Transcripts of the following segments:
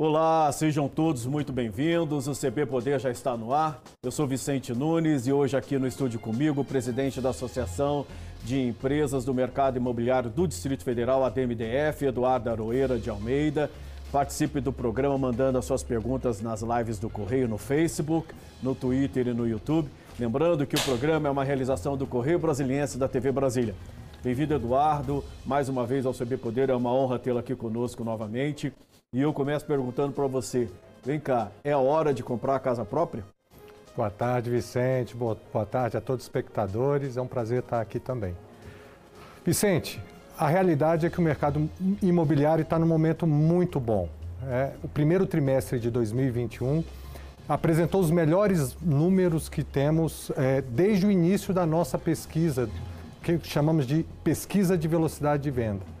Olá, sejam todos muito bem-vindos. O CB Poder já está no ar. Eu sou Vicente Nunes e hoje aqui no estúdio comigo, o presidente da Associação de Empresas do Mercado Imobiliário do Distrito Federal, ADMDF, Eduardo Aroeira de Almeida. Participe do programa mandando as suas perguntas nas lives do Correio no Facebook, no Twitter e no YouTube. Lembrando que o programa é uma realização do Correio Brasiliense da TV Brasília. Bem-vindo, Eduardo, mais uma vez ao CB Poder. É uma honra tê-lo aqui conosco novamente. E eu começo perguntando para você: vem cá, é a hora de comprar a casa própria? Boa tarde, Vicente. Boa, tarde a todos os espectadores. É um prazer estar aqui também. Vicente, a realidade é que o mercado imobiliário está num momento muito bom. É, o primeiro trimestre de 2021 apresentou os melhores números que temos é, desde o início da nossa pesquisa, que chamamos de pesquisa de velocidade de venda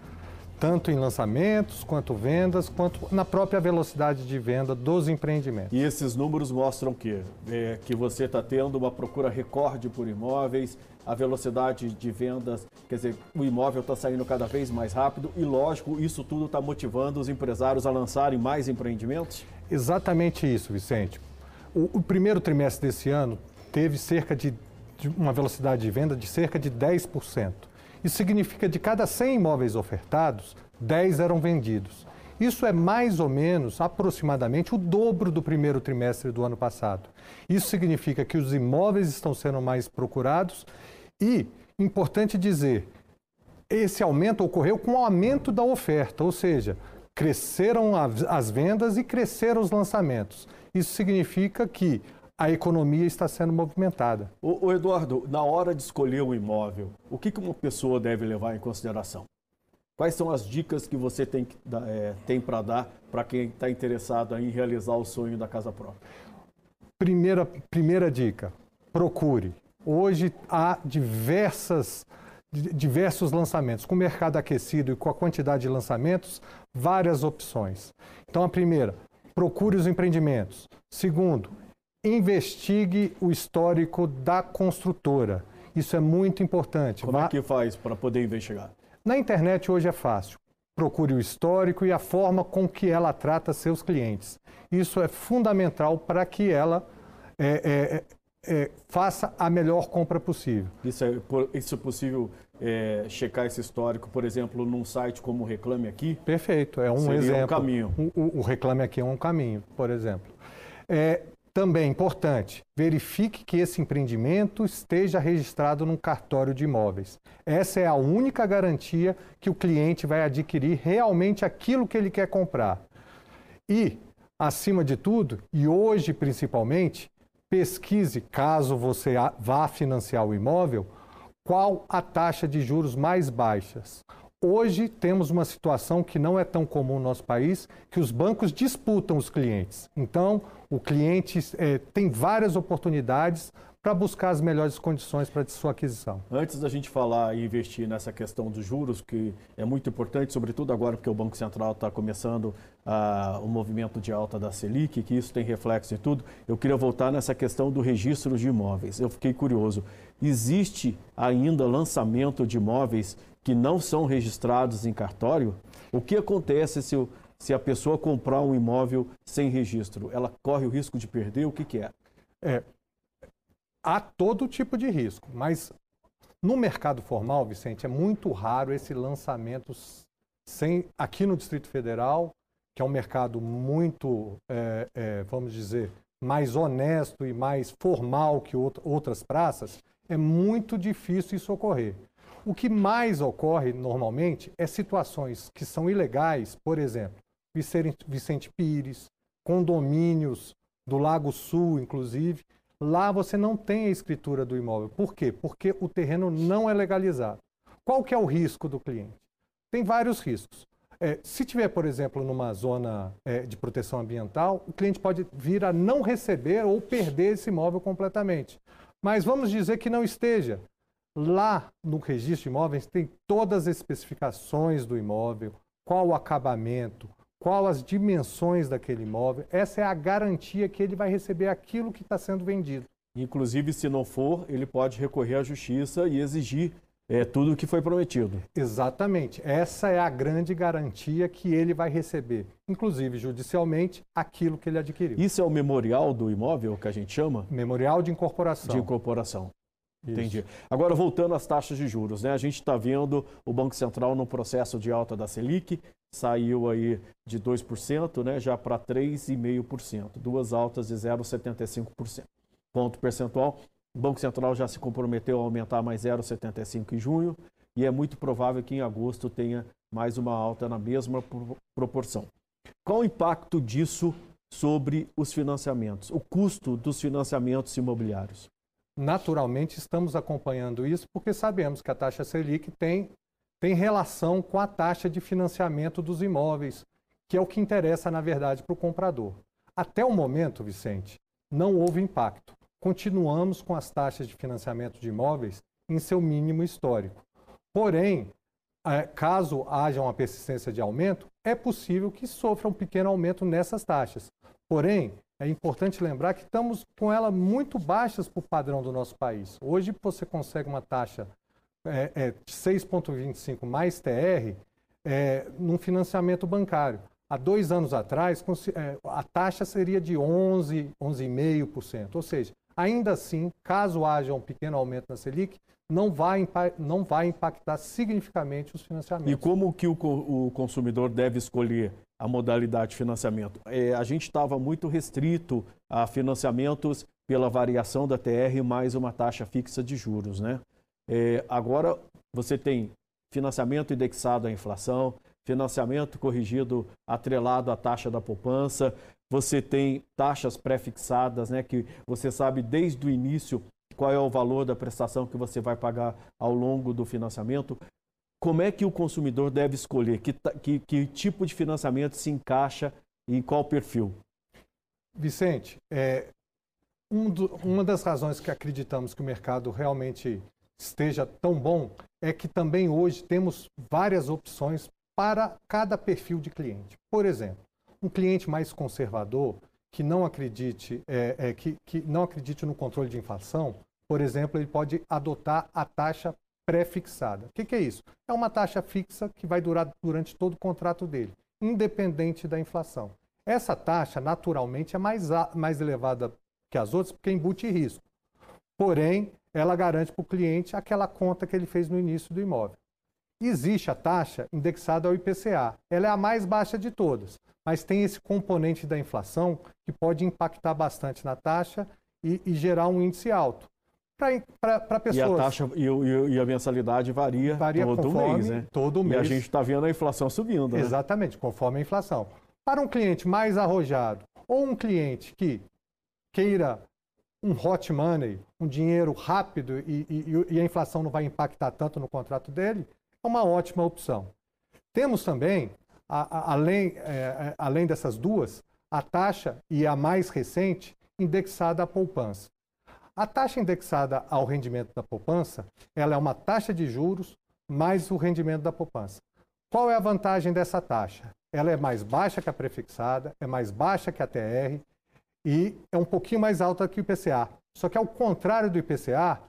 tanto em lançamentos, quanto vendas, quanto na própria velocidade de venda dos empreendimentos. E esses números mostram que, é, que você está tendo uma procura recorde por imóveis, a velocidade de vendas, quer dizer, o imóvel está saindo cada vez mais rápido e, lógico, isso tudo está motivando os empresários a lançarem mais empreendimentos? Exatamente isso, Vicente. O, o primeiro trimestre desse ano teve cerca de, de uma velocidade de venda de cerca de 10%. Isso significa de cada 100 imóveis ofertados, 10 eram vendidos. Isso é mais ou menos, aproximadamente, o dobro do primeiro trimestre do ano passado. Isso significa que os imóveis estão sendo mais procurados e, importante dizer, esse aumento ocorreu com o aumento da oferta, ou seja, cresceram as vendas e cresceram os lançamentos. Isso significa que a economia está sendo movimentada. O, Eduardo, na hora de escolher um imóvel, o que, que uma pessoa deve levar em consideração? Quais são as dicas que você tem, é, tem para dar para quem está interessado em realizar o sonho da casa própria? Primeira, primeira dica: procure. Hoje há diversas, diversos lançamentos. Com o mercado aquecido e com a quantidade de lançamentos, várias opções. Então, a primeira, procure os empreendimentos. Segundo, investigue o histórico da construtora. Isso é muito importante. Como é que faz para poder investigar? Na internet hoje é fácil. Procure o histórico e a forma com que ela trata seus clientes. Isso é fundamental para que ela é, é, é, faça a melhor compra possível. Isso é, isso é possível é, checar esse histórico, por exemplo, num site como o Reclame Aqui? Perfeito, é um Seria exemplo. um caminho. O, o, o Reclame Aqui é um caminho, por exemplo. É, também importante, verifique que esse empreendimento esteja registrado num cartório de imóveis. Essa é a única garantia que o cliente vai adquirir realmente aquilo que ele quer comprar. E, acima de tudo, e hoje principalmente, pesquise, caso você vá financiar o imóvel, qual a taxa de juros mais baixas. Hoje temos uma situação que não é tão comum no nosso país, que os bancos disputam os clientes. Então, o cliente é, tem várias oportunidades para buscar as melhores condições para sua aquisição. Antes da gente falar e investir nessa questão dos juros, que é muito importante, sobretudo agora porque o Banco Central está começando uh, o movimento de alta da Selic, que isso tem reflexo em tudo, eu queria voltar nessa questão do registro de imóveis. Eu fiquei curioso. Existe ainda lançamento de imóveis que não são registrados em cartório, o que acontece se, se a pessoa comprar um imóvel sem registro? Ela corre o risco de perder? O que, que é? é? Há todo tipo de risco, mas no mercado formal, Vicente, é muito raro esse lançamento sem, aqui no Distrito Federal, que é um mercado muito, é, é, vamos dizer, mais honesto e mais formal que outras praças, é muito difícil isso ocorrer. O que mais ocorre normalmente é situações que são ilegais, por exemplo, Vicente Pires, condomínios do Lago Sul, inclusive. Lá você não tem a escritura do imóvel. Por quê? Porque o terreno não é legalizado. Qual que é o risco do cliente? Tem vários riscos. É, se tiver, por exemplo, numa zona é, de proteção ambiental, o cliente pode vir a não receber ou perder esse imóvel completamente. Mas vamos dizer que não esteja. Lá no registro de imóveis tem todas as especificações do imóvel, qual o acabamento, qual as dimensões daquele imóvel. Essa é a garantia que ele vai receber aquilo que está sendo vendido. Inclusive, se não for, ele pode recorrer à justiça e exigir é tudo o que foi prometido. Exatamente. Essa é a grande garantia que ele vai receber, inclusive judicialmente, aquilo que ele adquiriu. Isso é o memorial do imóvel que a gente chama? Memorial de incorporação. De incorporação. Isso. Entendi. Agora, voltando às taxas de juros, né? A gente está vendo o Banco Central no processo de alta da Selic, saiu aí de 2%, né, já para 3,5%, duas altas de 0,75%. Ponto percentual. O Banco Central já se comprometeu a aumentar mais 0,75 em junho e é muito provável que em agosto tenha mais uma alta na mesma proporção. Qual o impacto disso sobre os financiamentos, o custo dos financiamentos imobiliários? Naturalmente estamos acompanhando isso porque sabemos que a taxa Selic tem, tem relação com a taxa de financiamento dos imóveis, que é o que interessa, na verdade, para o comprador. Até o momento, Vicente, não houve impacto. Continuamos com as taxas de financiamento de imóveis em seu mínimo histórico. Porém, é, caso haja uma persistência de aumento, é possível que sofra um pequeno aumento nessas taxas. Porém, é importante lembrar que estamos com ela muito baixas para o padrão do nosso país. Hoje você consegue uma taxa é, é, 6,25 mais TR é, num financiamento bancário. Há dois anos atrás, é, a taxa seria de 11, 11,5%. Ou seja, ainda assim, caso haja um pequeno aumento na Selic, não vai, não vai impactar significativamente os financiamentos. E como que o, o consumidor deve escolher a modalidade de financiamento. É, a gente estava muito restrito a financiamentos pela variação da TR mais uma taxa fixa de juros. Né? É, agora você tem financiamento indexado à inflação, financiamento corrigido atrelado à taxa da poupança, você tem taxas pré-fixadas, né, que você sabe desde o início qual é o valor da prestação que você vai pagar ao longo do financiamento como é que o consumidor deve escolher? Que, que, que tipo de financiamento se encaixa em qual perfil? Vicente, é, um do, uma das razões que acreditamos que o mercado realmente esteja tão bom é que também hoje temos várias opções para cada perfil de cliente. Por exemplo, um cliente mais conservador que não acredite, é, é, que, que não acredite no controle de inflação, por exemplo, ele pode adotar a taxa pré-fixada. O que, que, é isso? É uma taxa fixa que vai durar durante todo o contrato dele, independente da inflação. Essa taxa, naturalmente, é mais, mais elevada que as outras porque embute risco. Porém, ela garante para o cliente aquela conta que ele fez no início do imóvel. Existe a taxa indexada ao IPCA. Ela é a mais baixa de todas, mas tem esse componente da inflação que pode impactar bastante na taxa e, e gerar um índice alto para pessoas. E a taxa e, e, e, a mensalidade varia, varia todo mês, né? Todo mês. E a gente está vendo a inflação subindo. Né? Exatamente, conforme a inflação. Para um cliente mais arrojado ou um cliente que queira um hot money, um dinheiro rápido e, e, e a inflação não vai impactar tanto no contrato dele, é uma ótima opção. Temos também, a, a, além, é, é, além dessas duas, a taxa e a mais recente indexada à poupança. A taxa indexada ao rendimento da poupança, ela é uma taxa de juros mais o rendimento da poupança. Qual é a vantagem dessa taxa? Ela é mais baixa que a prefixada, é mais baixa que a TR e é um pouquinho mais alta que o IPCA. Só que ao contrário do IPCA,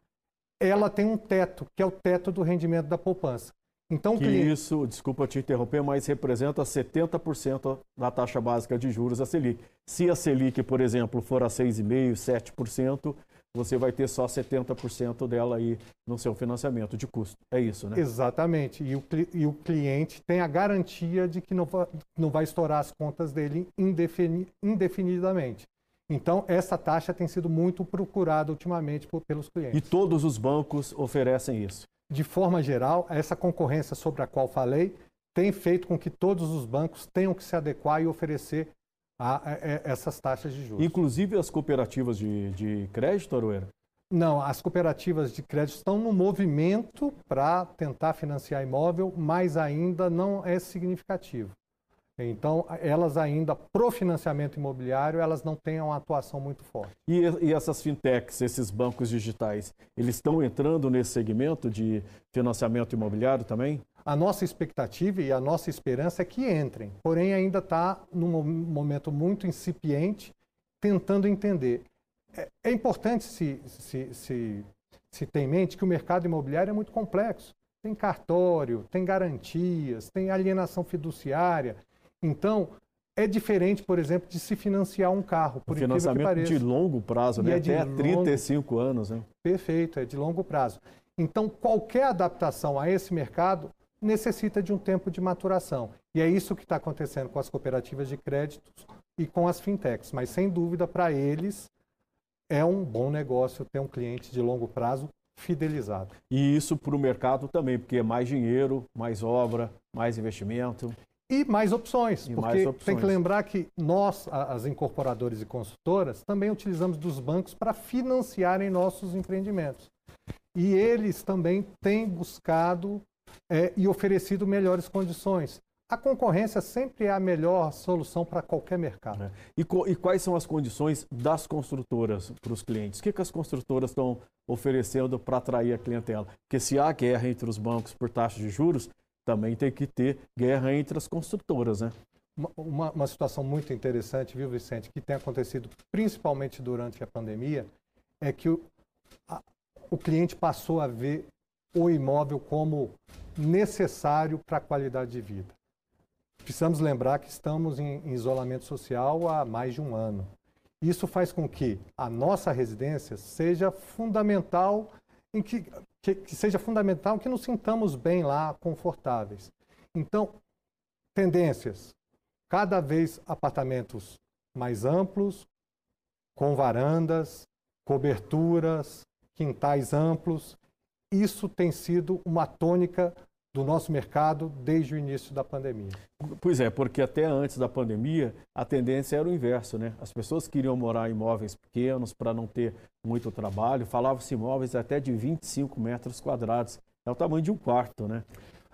ela tem um teto, que é o teto do rendimento da poupança. Então, que cliente... isso, desculpa te interromper, mas representa 70% da taxa básica de juros da Selic. Se a Selic, por exemplo, for a 6,5%, 7%, você vai ter só 70% dela aí no seu financiamento de custo. É isso, né? Exatamente. E o, e o cliente tem a garantia de que não vai, não vai estourar as contas dele indefini, indefinidamente. Então, essa taxa tem sido muito procurada ultimamente por, pelos clientes. E todos os bancos oferecem isso? De forma geral, essa concorrência sobre a qual falei tem feito com que todos os bancos tenham que se adequar e oferecer a, a, a essas taxas de juros. Inclusive as cooperativas de, de crédito, Aroeira? Não, as cooperativas de crédito estão no movimento para tentar financiar imóvel, mas ainda não é significativo. Então, elas ainda, pro financiamento imobiliário, elas não têm uma atuação muito forte. E, e essas fintechs, esses bancos digitais, eles estão entrando nesse segmento de financiamento imobiliário também? A nossa expectativa e a nossa esperança é que entrem, porém ainda está num momento muito incipiente, tentando entender. É, é importante se, se, se, se ter em mente que o mercado imobiliário é muito complexo. Tem cartório, tem garantias, tem alienação fiduciária. Então, é diferente, por exemplo, de se financiar um carro, por o financiamento de longo prazo, né? É Até longo... 35 anos. Né? Perfeito, é de longo prazo. Então, qualquer adaptação a esse mercado necessita de um tempo de maturação. E é isso que está acontecendo com as cooperativas de créditos e com as fintechs. Mas, sem dúvida, para eles, é um bom negócio ter um cliente de longo prazo fidelizado. E isso para o mercado também, porque é mais dinheiro, mais obra, mais investimento. E mais opções, e porque mais opções. tem que lembrar que nós, as incorporadoras e consultoras, também utilizamos dos bancos para financiarem nossos empreendimentos. E eles também têm buscado é, e oferecido melhores condições. A concorrência sempre é a melhor solução para qualquer mercado. É. E, e, quais são as condições das construtoras para os clientes? O que, que as construtoras estão oferecendo para atrair a clientela? Porque se há guerra entre os bancos por taxas de juros, também tem que ter guerra entre as construtoras, né? Uma, uma situação muito interessante, viu, Vicente, que tem acontecido principalmente durante a pandemia, é que o, a, o cliente passou a ver o imóvel como necessário para a qualidade de vida. Precisamos lembrar que estamos em, em isolamento social há mais de um ano. Isso faz com que a nossa residência seja fundamental em que, que, que, seja fundamental que nos sintamos bem lá, confortáveis. Então, tendências: cada vez apartamentos mais amplos, com varandas, coberturas, quintais amplos. Isso tem sido uma tônica do nosso mercado desde o início da pandemia. Pois é, porque até antes da pandemia a tendência era o inverso, né? As pessoas queriam morar em imóveis pequenos para não ter muito trabalho, falavam-se imóveis até de 25 metros quadrados, é o tamanho de um quarto, né?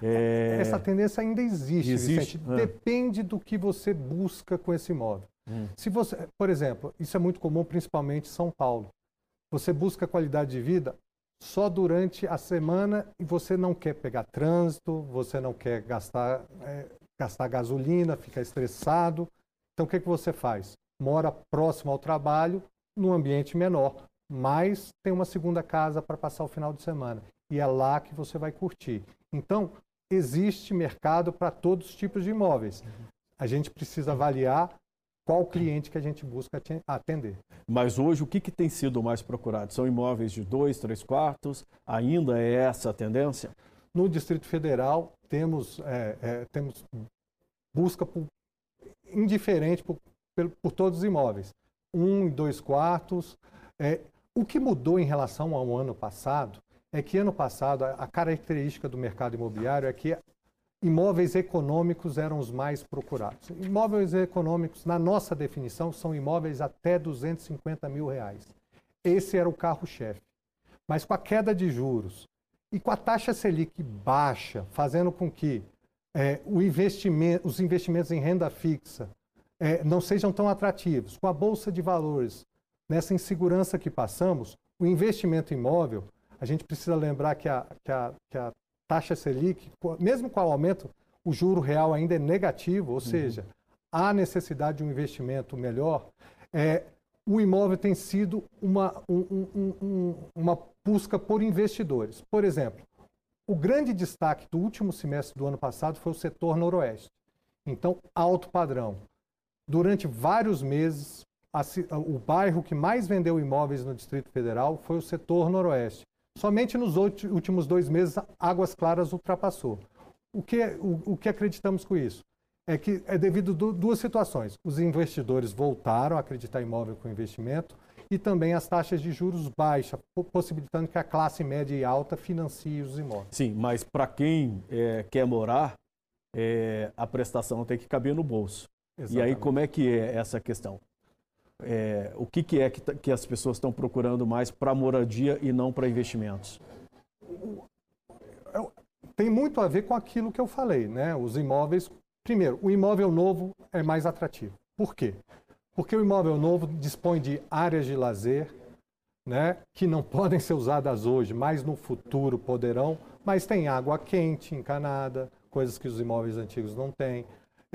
É... Essa tendência ainda existe, existe? Ah. depende do que você busca com esse imóvel. Hum. Se você, por exemplo, isso é muito comum principalmente em São Paulo. Você busca qualidade de vida, só durante a semana e você não quer pegar trânsito, você não quer gastar, é, gastar gasolina, ficar estressado. Então, o que, que você faz? Mora próximo ao trabalho, num ambiente menor, mas tem uma segunda casa para passar o final de semana. E é lá que você vai curtir. Então, existe mercado para todos os tipos de imóveis. A gente precisa avaliar qual cliente que a gente busca atender. Mas hoje o que, que tem sido mais procurado? São imóveis de dois, três quartos? Ainda é essa a tendência? No Distrito Federal temos, é, é, temos busca por, indiferente por, por, por, todos os imóveis. Um e dois quartos. É, o que mudou em relação ao ano passado é que ano passado a, a característica do mercado imobiliário é que imóveis econômicos eram os mais procurados. Imóveis econômicos, na nossa definição, são imóveis até 250 mil reais. Esse era o carro-chefe. Mas com a queda de juros e com a taxa Selic baixa, fazendo com que é, investimento, os investimentos em renda fixa é, não sejam tão atrativos, com a Bolsa de Valores, nessa insegurança que passamos, o investimento imóvel, a gente precisa lembrar que a, que a, que a taxa Selic, mesmo com o aumento, o juro real ainda é negativo, ou uhum. seja, há necessidade de um investimento melhor, é, o imóvel tem sido uma, um, um, um, uma busca por investidores. Por exemplo, o grande destaque do último semestre do ano passado foi o setor noroeste. Então, alto padrão. Durante vários meses, o bairro que mais vendeu imóveis no Distrito Federal foi o setor noroeste. Somente nos últimos dois meses, Águas Claras ultrapassou. O que, o, o que acreditamos com isso? É que é devido a duas situações. Os investidores voltaram a acreditar em imóvel com investimento e também as taxas de juros baixas, possibilitando que a classe média e alta financie os imóveis. Sim, mas para quem é, quer morar, é, a prestação tem que caber no bolso. Exatamente. E aí, como é que é essa questão? É, o que, que é que, que, as pessoas estão procurando mais para moradia e não para investimentos? Tem muito a ver com aquilo que eu falei, né? Os imóveis. Primeiro, o imóvel novo é mais atrativo. Por quê? Porque o imóvel novo dispõe de áreas de lazer, né, que não podem ser usadas hoje, mas no futuro poderão, mas tem água quente encanada, coisas que os imóveis antigos não têm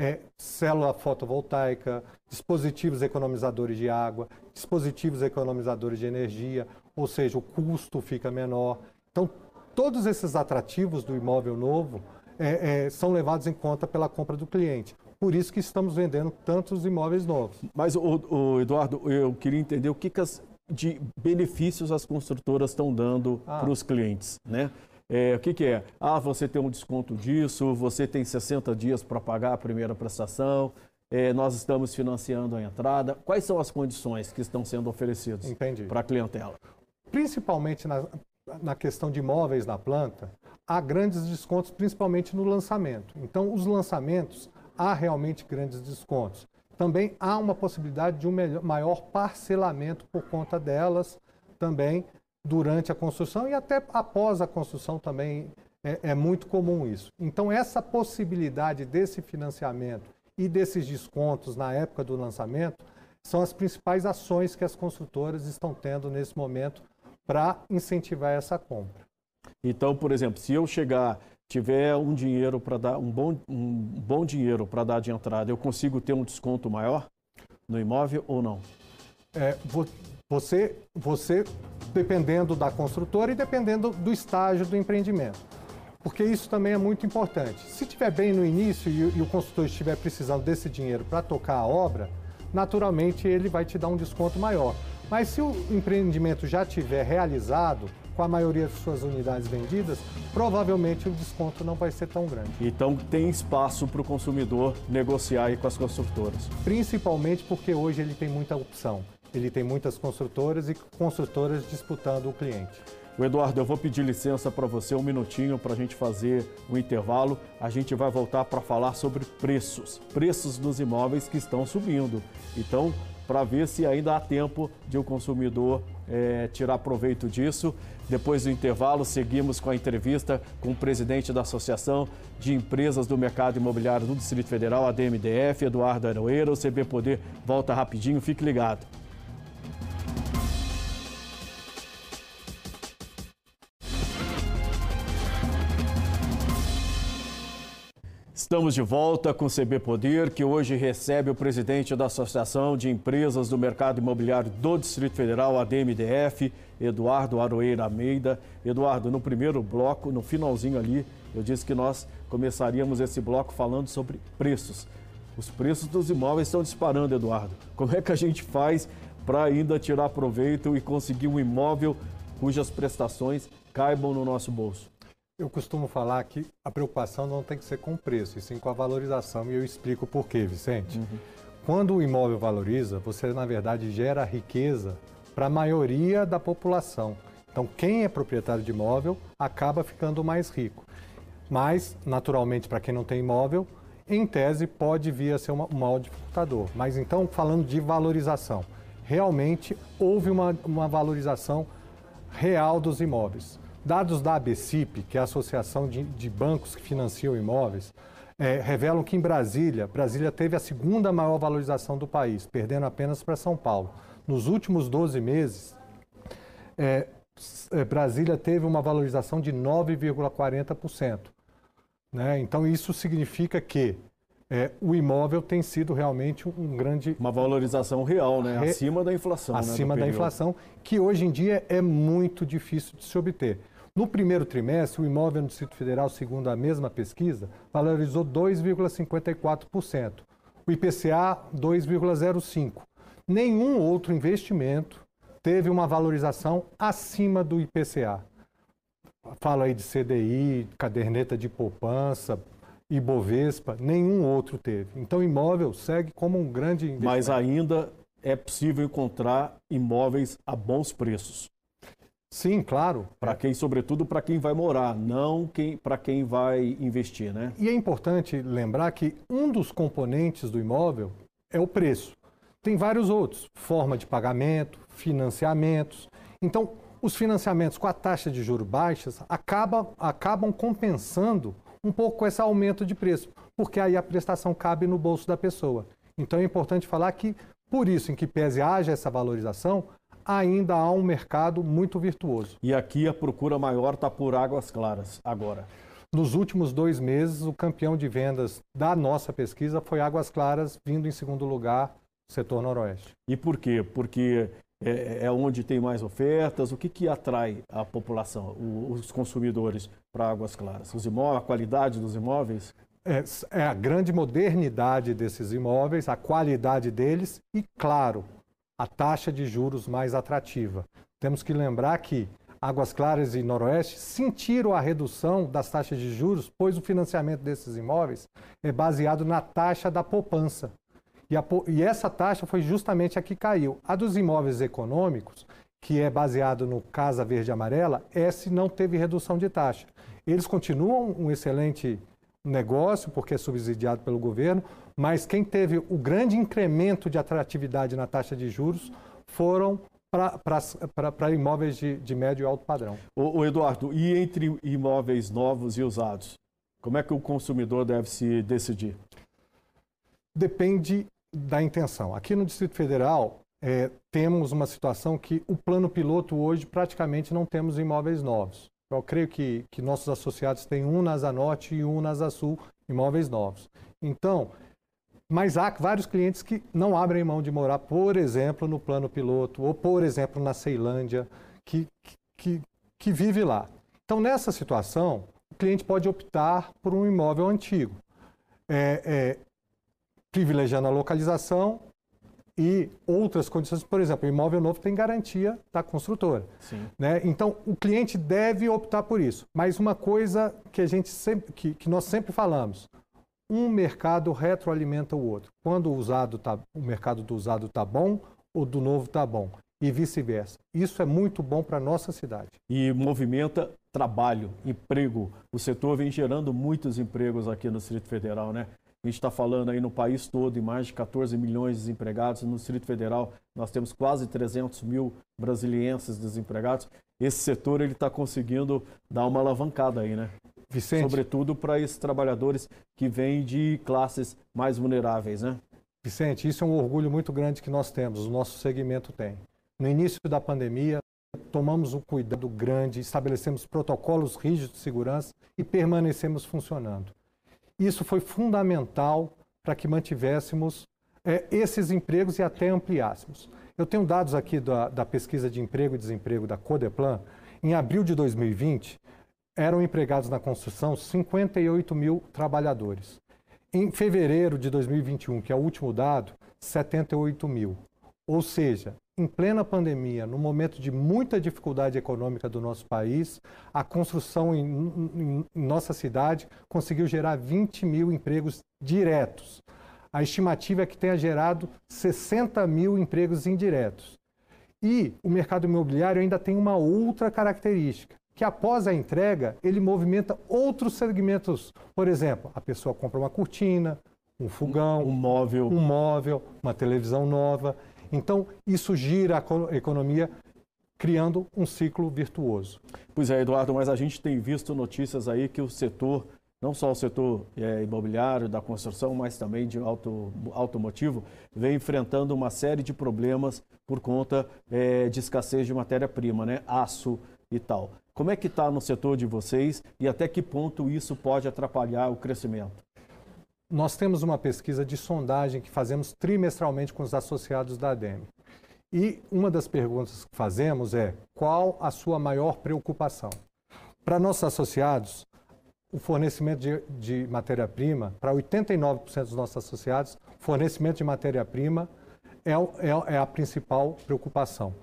é, célula fotovoltaica, dispositivos economizadores de água, dispositivos economizadores de energia, ou seja, o custo fica menor. Então, todos esses atrativos do imóvel novo é, é, são levados em conta pela compra do cliente. Por isso que estamos vendendo tantos imóveis novos. Mas, o, o Eduardo, eu queria entender o que, que as, de benefícios as construtoras estão dando ah. para os clientes, né? É, o que, que, é? Ah, você tem um desconto disso, você tem 60 dias para pagar a primeira prestação, é, nós estamos financiando a entrada. Quais são as condições que estão sendo oferecidas para a clientela? Principalmente na, na questão de imóveis na planta, há grandes descontos, principalmente no lançamento. Então, os lançamentos, há realmente grandes descontos. Também há uma possibilidade de um melhor, maior parcelamento por conta delas, também durante a construção e até após a construção também é, é muito comum isso. Então, essa possibilidade desse financiamento e desses descontos na época do lançamento são as principais ações que as construtoras estão tendo nesse momento para incentivar essa compra. Então, por exemplo, se eu chegar, tiver um dinheiro para dar um bom, um bom dinheiro para dar de entrada, eu consigo ter um desconto maior no imóvel ou não? É, você, você, dependendo da construtora e dependendo do estágio do empreendimento. Porque isso também é muito importante. Se estiver bem no início e, e o construtor estiver precisando desse dinheiro para tocar a obra, naturalmente ele vai te dar um desconto maior. Mas se o empreendimento já tiver realizado, com a maioria de suas unidades vendidas, provavelmente o desconto não vai ser tão grande. Então tem espaço para o consumidor negociar com as construtoras. Principalmente porque hoje ele tem muita opção. Ele tem muitas construtoras e construtoras disputando o cliente. O Eduardo, eu vou pedir licença para você um minutinho para a gente fazer o um intervalo. A gente vai voltar para falar sobre preços, preços dos imóveis que estão subindo. Então, para ver se ainda há tempo de o consumidor é, tirar proveito disso. Depois do intervalo, seguimos com a entrevista com o presidente da Associação de Empresas do Mercado Imobiliário do Distrito Federal, a DMDF, Eduardo Aroeira. O CB Poder volta rapidinho, fique ligado. Estamos de volta com o CB Poder, que hoje recebe o presidente da Associação de Empresas do Mercado Imobiliário do Distrito Federal, a DMDF, Eduardo Aroeira Almeida. Eduardo, no primeiro bloco, no finalzinho ali, eu disse que nós começaríamos esse bloco falando sobre preços. Os preços dos imóveis estão disparando, Eduardo. Como é que a gente faz para ainda tirar proveito e conseguir um imóvel cujas prestações caibam no nosso bolso? Eu costumo falar que a preocupação não tem que ser com o preço, e sim com a valorização, e eu explico por quê, Vicente. Uhum. Quando o imóvel valoriza, você, na verdade, gera riqueza para a maioria da população. Então, quem é proprietário de imóvel acaba ficando mais rico. Mas, naturalmente, para quem não tem imóvel, em tese pode vir a ser uma, um maior dificultador. Mas então, falando de valorização, realmente houve uma, uma valorização real dos imóveis. Dados da ABCIP, que é a Associação de, de Bancos que Financiam Imóveis, é, revelam que em Brasília, Brasília teve a segunda maior valorização do país, perdendo apenas para São Paulo. Nos últimos 12 meses, é, é, Brasília teve uma valorização de 9,40%. Né? Então, isso significa que é, o imóvel tem sido realmente um grande. Uma valorização real, né? Re... Acima da inflação. Né, Acima né, da inflação, que hoje em dia é muito difícil de se obter. No primeiro trimestre, o imóvel no Distrito Federal, segundo a mesma pesquisa, valorizou 2,54%. O IPCA, 2,05%. Nenhum outro investimento teve uma valorização acima do IPCA. Falo aí de CDI, caderneta de poupança, Ibovespa, nenhum outro teve. Então, o imóvel segue como um grande investimento. Mas ainda é possível encontrar imóveis a bons preços. Sim, claro. Para quem, sobretudo, para quem vai morar, não quem, para quem vai investir, né? E é importante lembrar que um dos componentes do imóvel é o preço. Tem vários outros, forma de pagamento, financiamentos. Então, os financiamentos com a taxa de juros baixas acabam, acabam compensando um pouco esse aumento de preço, porque aí a prestação cabe no bolso da pessoa. Então é importante falar que, por isso, em que pese haja essa valorização, ainda há um mercado muito virtuoso. E aqui a procura maior está por águas claras agora. Nos últimos dois meses, o campeão de vendas da nossa pesquisa foi Águas Claras, vindo em segundo lugar, setor noroeste. E por quê? Porque é, é onde tem mais ofertas? O que, que atrai a população, os consumidores para Águas Claras? Os imóveis, a qualidade dos imóveis? É, é a grande modernidade desses imóveis, a qualidade deles e, claro, a taxa de juros mais atrativa. Temos que lembrar que Águas Claras e Noroeste sentiram a redução das taxas de juros, pois o financiamento desses imóveis é baseado na taxa da poupança. E, a, e essa taxa foi justamente a que caiu. A dos imóveis econômicos, que é baseado no Casa Verde Amarela, esse não teve redução de taxa. Eles continuam um excelente negócio, porque é subsidiado pelo governo, mas quem teve o grande incremento de atratividade na taxa de juros foram para imóveis de, de, médio e alto padrão. O, o, Eduardo, e entre imóveis novos e usados, como é que o consumidor deve se decidir? Depende da intenção. Aqui no Distrito Federal, é, temos uma situação que o plano piloto hoje praticamente não temos imóveis novos. Eu creio que, que nossos associados têm um na Norte e um na Sul, imóveis novos. Então, mas há vários clientes que não abrem mão de morar, por exemplo, no plano piloto, ou por exemplo, na Ceilândia, que, que, que vive lá. Então, nessa situação, o cliente pode optar por um imóvel antigo, é, é, privilegiando a localização e outras condições. Por exemplo, o imóvel novo tem garantia da construtora. Né? Então, o cliente deve optar por isso. Mas uma coisa que, a gente sempre, que, que nós sempre falamos, um mercado retroalimenta o outro. Quando o, usado tá, o mercado do usado está bom, o do novo está bom. E vice-versa. Isso é muito bom para a nossa cidade. E movimenta trabalho, emprego. O setor vem gerando muitos empregos aqui no Distrito Federal, né? A gente está falando aí no país todo em mais de 14 milhões de desempregados. No Distrito Federal, nós temos quase 300 mil brasilienses desempregados. Esse setor ele está conseguindo dar uma alavancada aí, né? Vicente. Sobretudo para esses trabalhadores que vêm de classes mais vulneráveis, né? Vicente, isso é um orgulho muito grande que nós temos, o nosso segmento tem. No início da pandemia, tomamos um cuidado grande, estabelecemos protocolos rígidos de segurança e permanecemos funcionando. Isso foi fundamental para que mantivéssemos é, esses empregos e até ampliássemos. Eu tenho dados aqui da, da pesquisa de emprego e desemprego da Codeplan. Em abril de 2020, eram empregados na construção 58 mil trabalhadores. Em fevereiro de 2021, que é o último dado, 78 mil. Ou seja, em plena pandemia, no momento de muita dificuldade econômica do nosso país, a construção em, em, em nossa cidade conseguiu gerar 20 mil empregos diretos. A estimativa é que tenha gerado 60 mil empregos indiretos. E o mercado imobiliário ainda tem uma outra característica que após a entrega ele movimenta outros segmentos. Por exemplo, a pessoa compra uma cortina, um fogão, um móvel, um móvel, uma televisão nova. Então isso gira a economia criando um ciclo virtuoso. Pois é, Eduardo, mas a gente tem visto notícias aí que o setor, não só o setor é, imobiliário, da construção, mas também de auto, automotivo, vem enfrentando uma série de problemas por conta é, de escassez de matéria-prima, né? Aço e tal. Como é que está no setor de vocês e até que ponto isso pode atrapalhar o crescimento? Nós temos uma pesquisa de sondagem que fazemos trimestralmente com os associados da ADEME. E uma das perguntas que fazemos é qual a sua maior preocupação? Para nossos associados, o fornecimento de, de matéria-prima, para 89% dos nossos associados, fornecimento de matéria-prima é, é, é, a principal preocupação.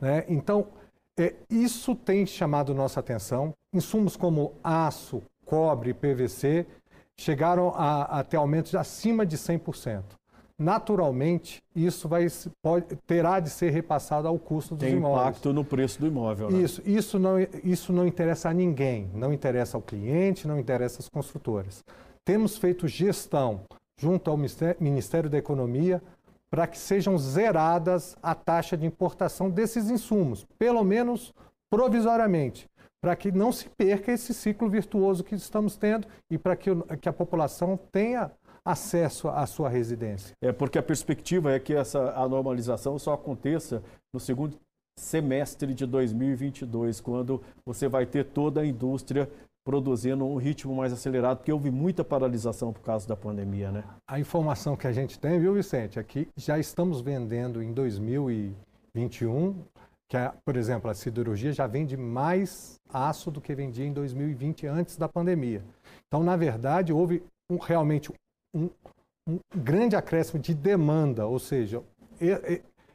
Né? Então, é, isso tem chamado nossa atenção. Insumos como aço, cobre, PVC chegaram a, a ter aumentos acima de 100%. Naturalmente, isso vai, pode, terá de ser repassado ao custo dos tem imóveis. Tem impacto no preço do imóvel. Né? Isso, isso, não, isso não interessa a ninguém, não interessa ao cliente, não interessa às construtoras. Temos feito gestão junto ao Ministério da Economia para que sejam zeradas a taxa de importação desses insumos, pelo menos provisoriamente, para que não se perca esse ciclo virtuoso que estamos tendo e para que, que a população tenha acesso à sua residência. É porque a perspectiva é que essa a normalização só aconteça no segundo semestre de 2022, quando você vai ter toda a indústria produzindo um ritmo mais acelerado, porque houve muita paralisação por causa da pandemia, né? A informação que a gente tem, viu, Vicente, é que já estamos vendendo em 2000 e 21, que é, por exemplo, a siderurgia já vende mais aço do que vendia em 2020 antes da pandemia. Então, na verdade, houve um, realmente um, um grande acréscimo de demanda, ou seja,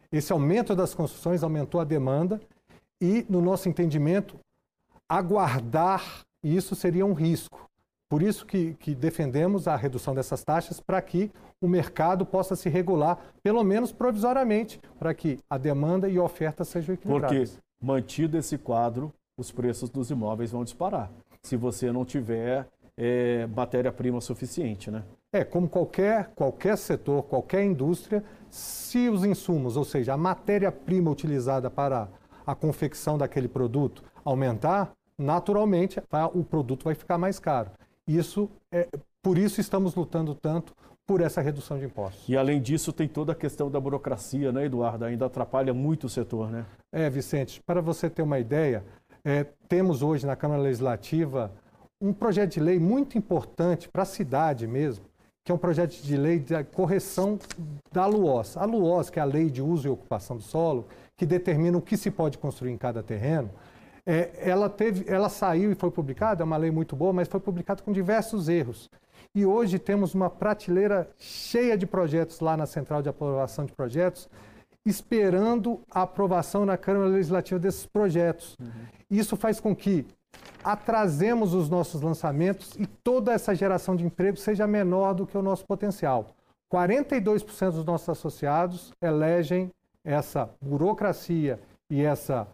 esse aumento das construções aumentou a demanda e, no nosso entendimento, aguardar isso seria um risco. Por isso que, que defendemos a redução dessas taxas para que o mercado possa se regular, pelo menos provisoriamente, para que a demanda e a oferta sejam equilibradas. Porque, mantido esse quadro, os preços dos imóveis vão disparar, se você não tiver é, matéria-prima suficiente, né? É, como qualquer, qualquer setor, qualquer indústria, se os insumos, ou seja, a matéria-prima utilizada para a confecção daquele produto aumentar, naturalmente o produto vai ficar mais caro. Isso é, por isso estamos lutando tanto por essa redução de impostos. E além disso, tem toda a questão da burocracia, né, Eduardo? Ainda atrapalha muito o setor, né? É, Vicente, para você ter uma ideia, é, temos hoje na Câmara Legislativa um projeto de lei muito importante para a cidade mesmo, que é um projeto de lei de correção da LUOS. A LUOS, que é a Lei de Uso e Ocupação do Solo, que determina o que se pode construir em cada terreno, é, ela, teve, ela saiu e foi publicada, é uma lei muito boa, mas foi publicada com diversos erros. E hoje temos uma prateleira cheia de projetos lá na Central de Aprovação de Projetos, esperando a aprovação na Câmara Legislativa desses projetos. Uhum. Isso faz com que atrasemos os nossos lançamentos e toda essa geração de emprego seja menor do que o nosso potencial. 42% dos nossos associados elegem essa burocracia e essa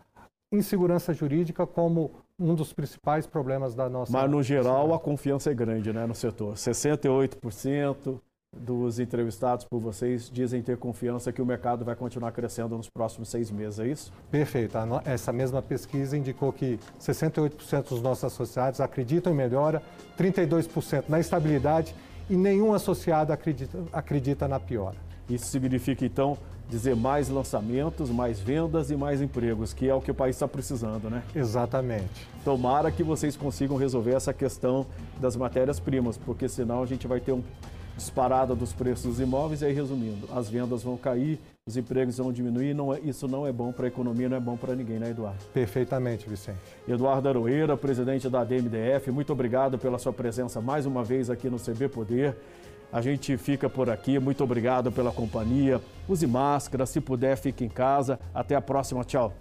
insegurança jurídica como um dos principais problemas da nossa. Mas, no geral, a confiança é grande né, no setor. 68% dos entrevistados por vocês dizem ter confiança que o mercado vai continuar crescendo nos próximos seis meses, é isso? Perfeito. Essa mesma pesquisa indicou que 68% dos nossos associados acreditam em melhora, 32% na estabilidade e nenhum associado acredita, acredita na piora. Isso significa, então, dizer mais lançamentos, mais vendas e mais empregos, que é o que o país está precisando, né? Exatamente. Tomara que vocês consigam resolver essa questão das matérias-primas, porque senão a gente vai ter um disparada dos preços dos imóveis e aí resumindo, as vendas vão cair, os empregos vão diminuir, não é, isso não é bom para a economia, não é bom para ninguém, né, Eduardo? Perfeitamente, Vicente. Eduardo Aroeira, presidente da DMDF, muito obrigado pela sua presença mais uma vez aqui no CB Poder. A gente fica por aqui. Muito obrigado pela companhia. Use máscara. Se puder, fique em casa. Até a próxima. Tchau.